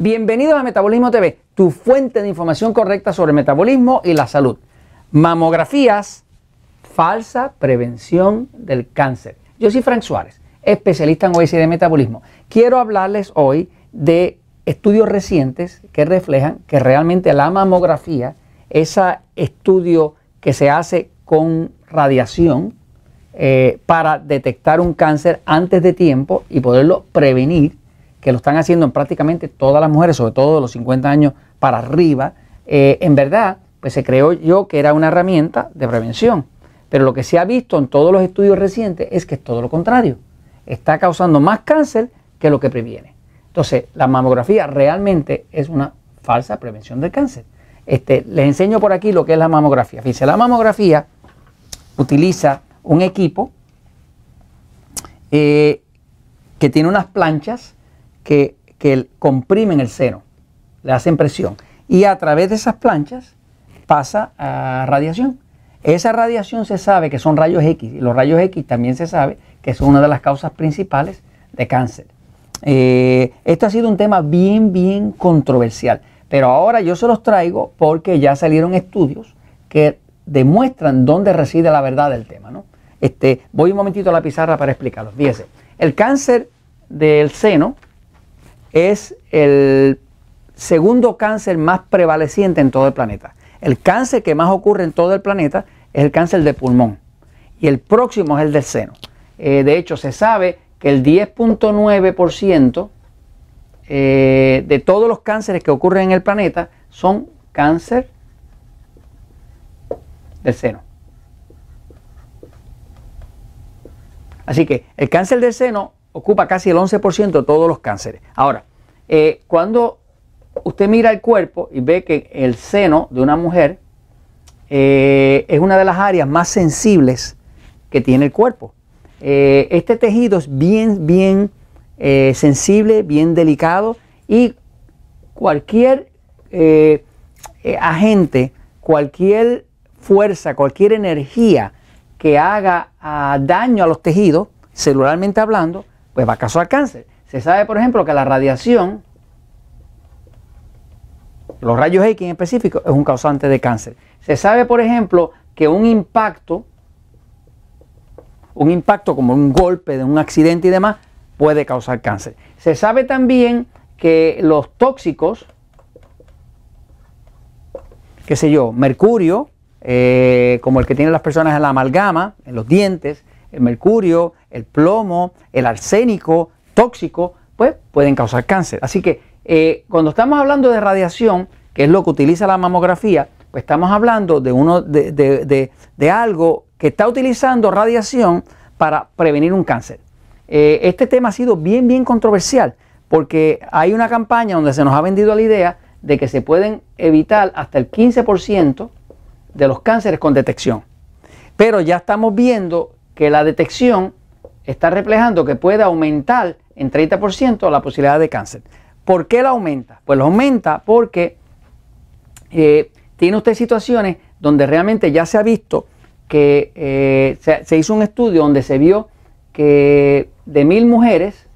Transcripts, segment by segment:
Bienvenidos a Metabolismo TV, tu fuente de información correcta sobre metabolismo y la salud. Mamografías, falsa prevención del cáncer. Yo soy Frank Suárez, especialista en obesidad y metabolismo. Quiero hablarles hoy de estudios recientes que reflejan que realmente la mamografía, ese estudio que se hace con radiación eh, para detectar un cáncer antes de tiempo y poderlo prevenir, que lo están haciendo en prácticamente todas las mujeres, sobre todo de los 50 años para arriba, eh, en verdad, pues se creó yo que era una herramienta de prevención. Pero lo que se ha visto en todos los estudios recientes es que es todo lo contrario. Está causando más cáncer que lo que previene. Entonces, la mamografía realmente es una falsa prevención del cáncer. Este, les enseño por aquí lo que es la mamografía. Fíjense, la mamografía utiliza un equipo eh, que tiene unas planchas que, comprimen el seno, le hacen presión. Y a través de esas planchas pasa a radiación. Esa radiación se sabe que son rayos X y los rayos X también se sabe que son una de las causas principales de cáncer. Eh, esto ha sido un tema bien, bien controversial, pero ahora yo se los traigo porque ya salieron estudios que demuestran dónde reside la verdad del tema. ¿no? Este, voy un momentito a la pizarra para explicarlo. Fíjese, el cáncer del seno es el segundo cáncer más prevaleciente en todo el planeta. El cáncer que más ocurre en todo el planeta es el cáncer de pulmón y el próximo es el del seno. Eh, de hecho, se sabe que el 10.9% eh, de todos los cánceres que ocurren en el planeta son cáncer del seno. Así que el cáncer del seno ocupa casi el 11% de todos los cánceres. Ahora, eh, cuando usted mira el cuerpo y ve que el seno de una mujer eh, es una de las áreas más sensibles que tiene el cuerpo. Eh, este tejido es bien, bien sensible, bien delicado y cualquier agente, cualquier fuerza, cualquier energía que haga ah, daño a los tejidos, celularmente hablando, pues va a causar cáncer. Se sabe, por ejemplo, que la radiación, los rayos X en específico, es un causante de cáncer. Se sabe, por ejemplo, que un impacto, un impacto como un golpe de un accidente y demás, puede causar cáncer. Se sabe también que los tóxicos, qué sé yo, mercurio, eh, como el que tienen las personas en la amalgama, en los dientes, el mercurio, el plomo, el arsénico, tóxico, pues pueden causar cáncer. Así que eh, cuando estamos hablando de radiación, que es lo que utiliza la mamografía, pues estamos hablando de, uno, de, algo que está utilizando radiación para prevenir un cáncer. Eh, este tema ha sido bien, bien controversial, porque hay una campaña donde se nos ha vendido la idea de que se pueden evitar hasta el 15% de los cánceres con detección. Pero ya estamos viendo que la detección está reflejando que puede aumentar en 30% la posibilidad de cáncer. ¿Por qué la aumenta? Pues lo aumenta porque eh, tiene usted situaciones donde realmente ya se ha visto que eh, se, se, hizo un estudio donde se vio que de mil mujeres,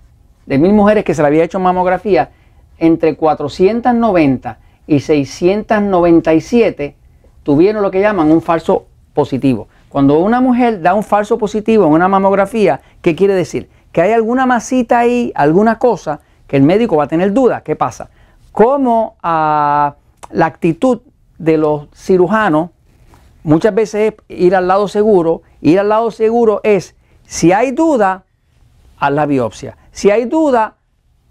de mil mujeres que se le había hecho mamografía, entre 490 y 697 tuvieron lo que llaman un falso positivo. Cuando una mujer da un falso positivo en una mamografía, ¿qué quiere decir? Que hay alguna masita ahí, alguna cosa que el médico va a tener duda. ¿Qué pasa? Como ah, la actitud de los cirujanos muchas veces es ir al lado seguro. Ir al lado seguro es, si hay duda, haz la biopsia. Si hay duda,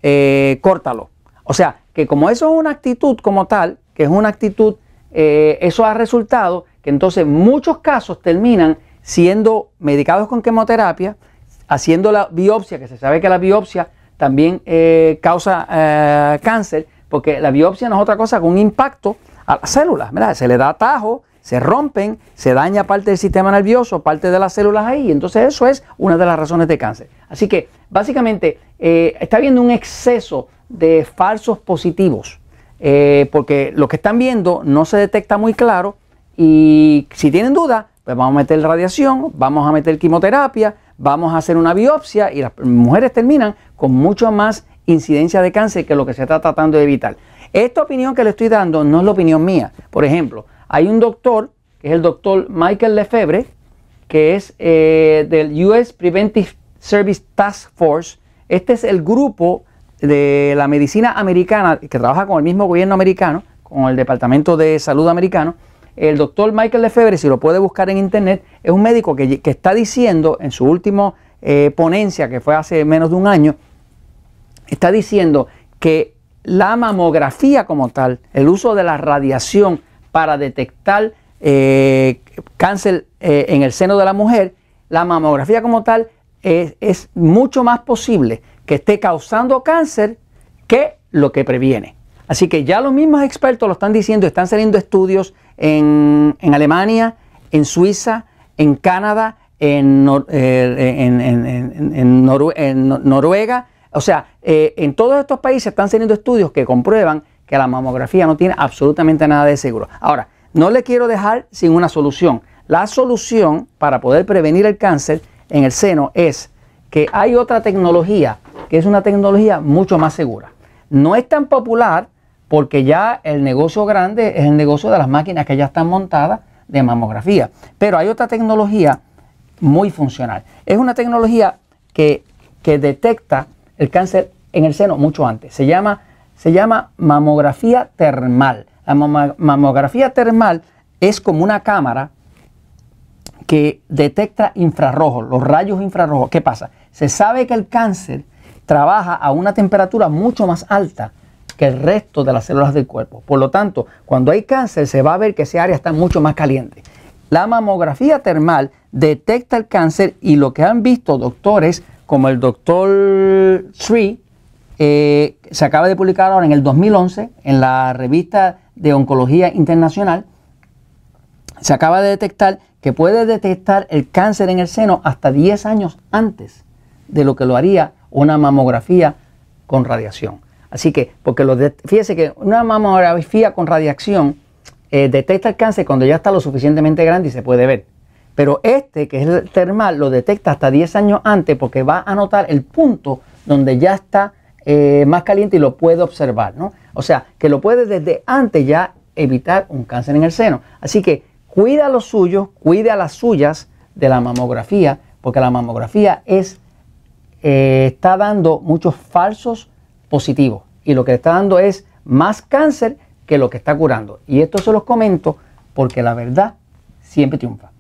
eh, córtalo. O sea, que como eso es una actitud como tal, que es una actitud eh, eso ha resultado que entonces muchos casos terminan siendo medicados con quimioterapia, haciendo la biopsia, que se sabe que la biopsia también eh, causa eh, cáncer, porque la biopsia no es otra cosa que un impacto a las células, Se le da atajo, se rompen, se daña parte del sistema nervioso, parte de las células ahí, entonces eso es una de las razones de cáncer. Así que básicamente está habiendo un exceso de falsos positivos eh, porque lo que están viendo no se detecta muy claro y si tienen duda, pues vamos a meter radiación, vamos a meter quimioterapia, vamos a hacer una biopsia y las mujeres terminan con mucho más incidencia de cáncer que lo que se está tratando de evitar. Esta opinión que le estoy dando no es la opinión mía. Por ejemplo, hay un doctor, que es el doctor Michael Lefebvre, que es eh, del US Preventive Service Task Force. Este es el grupo de la medicina americana que trabaja con el mismo gobierno americano, con el Departamento de Salud americano. El doctor Michael Lefebvre, si lo puede buscar en internet, es un médico que, está diciendo en su última eh, ponencia, que fue hace menos de un año, está diciendo que la mamografía como tal, el uso de la radiación para detectar eh, cáncer eh, en el seno de la mujer, la mamografía como tal es, mucho más posible que esté causando cáncer que lo que previene. Así que ya los mismos expertos lo están diciendo, están saliendo estudios en, Alemania, en Suiza, en Canadá, en, en Noruega, o sea, eh, en todos estos países están saliendo estudios que comprueban que la mamografía no tiene absolutamente nada de seguro. Ahora, no le quiero dejar sin una solución. La solución para poder prevenir el cáncer en el seno es que hay otra tecnología que es una tecnología mucho más segura. No es tan popular porque ya el negocio grande es el negocio de las máquinas que ya están montadas de mamografía. Pero hay otra tecnología muy funcional. Es una tecnología que, que detecta el cáncer en el seno mucho antes. Se llama, se llama mamografía termal. La mamografía termal es como una cámara que detecta infrarrojos, los rayos infrarrojos. ¿Qué pasa? Se sabe que el cáncer trabaja a una temperatura mucho más alta que el resto de las células del cuerpo. Por lo tanto, cuando hay cáncer se va a ver que ese área está mucho más caliente. La mamografía termal detecta el cáncer y lo que han visto doctores como el doctor Sri, eh, se acaba de publicar ahora en el 2011 en la revista de Oncología Internacional, se acaba de detectar que puede detectar el cáncer en el seno hasta 10 años antes de lo que lo haría una mamografía con radiación. Así que, porque lo fíjese que una mamografía con radiación eh, detecta el cáncer cuando ya está lo suficientemente grande y se puede ver. Pero este, que es el termal, lo detecta hasta 10 años antes porque va a notar el punto donde ya está eh, más caliente y lo puede observar. ¿no? O sea, que lo puede desde antes ya evitar un cáncer en el seno. Así que cuida los suyos, cuide a las suyas de la mamografía, porque la mamografía es, eh, está dando muchos falsos positivos y lo que está dando es más cáncer que lo que está curando. Y esto se los comento porque la verdad siempre triunfa.